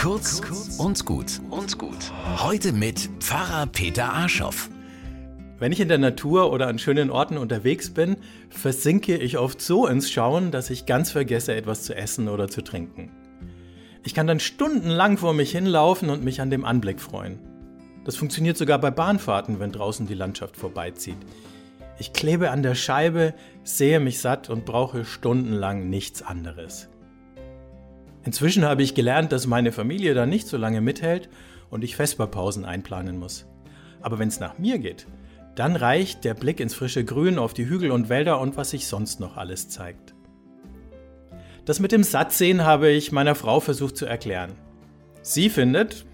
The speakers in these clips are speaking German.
Kurz und gut und gut. Heute mit Pfarrer Peter Arschoff. Wenn ich in der Natur oder an schönen Orten unterwegs bin, versinke ich oft so ins Schauen, dass ich ganz vergesse, etwas zu essen oder zu trinken. Ich kann dann stundenlang vor mich hinlaufen und mich an dem Anblick freuen. Das funktioniert sogar bei Bahnfahrten, wenn draußen die Landschaft vorbeizieht. Ich klebe an der Scheibe, sehe mich satt und brauche stundenlang nichts anderes. Inzwischen habe ich gelernt, dass meine Familie da nicht so lange mithält und ich Vesperpausen einplanen muss. Aber wenn es nach mir geht, dann reicht der Blick ins frische Grün auf die Hügel und Wälder und was sich sonst noch alles zeigt. Das mit dem Sattsehen habe ich meiner Frau versucht zu erklären. Sie findet,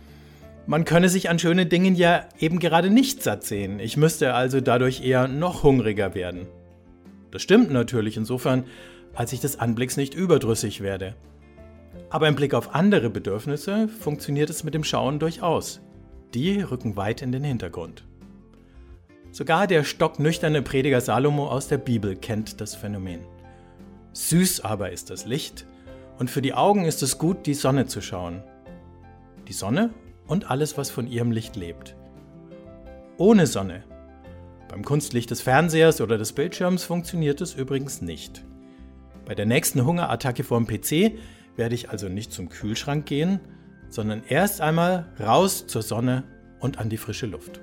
man könne sich an schönen Dingen ja eben gerade nicht satt sehen. Ich müsste also dadurch eher noch hungriger werden. Das stimmt natürlich insofern, als ich des Anblicks nicht überdrüssig werde. Aber im Blick auf andere Bedürfnisse funktioniert es mit dem Schauen durchaus. Die rücken weit in den Hintergrund. Sogar der stocknüchterne Prediger Salomo aus der Bibel kennt das Phänomen. Süß aber ist das Licht, und für die Augen ist es gut, die Sonne zu schauen. Die Sonne und alles, was von ihrem Licht lebt. Ohne Sonne. Beim Kunstlicht des Fernsehers oder des Bildschirms funktioniert es übrigens nicht. Bei der nächsten Hungerattacke vorm PC werde ich also nicht zum Kühlschrank gehen, sondern erst einmal raus zur Sonne und an die frische Luft.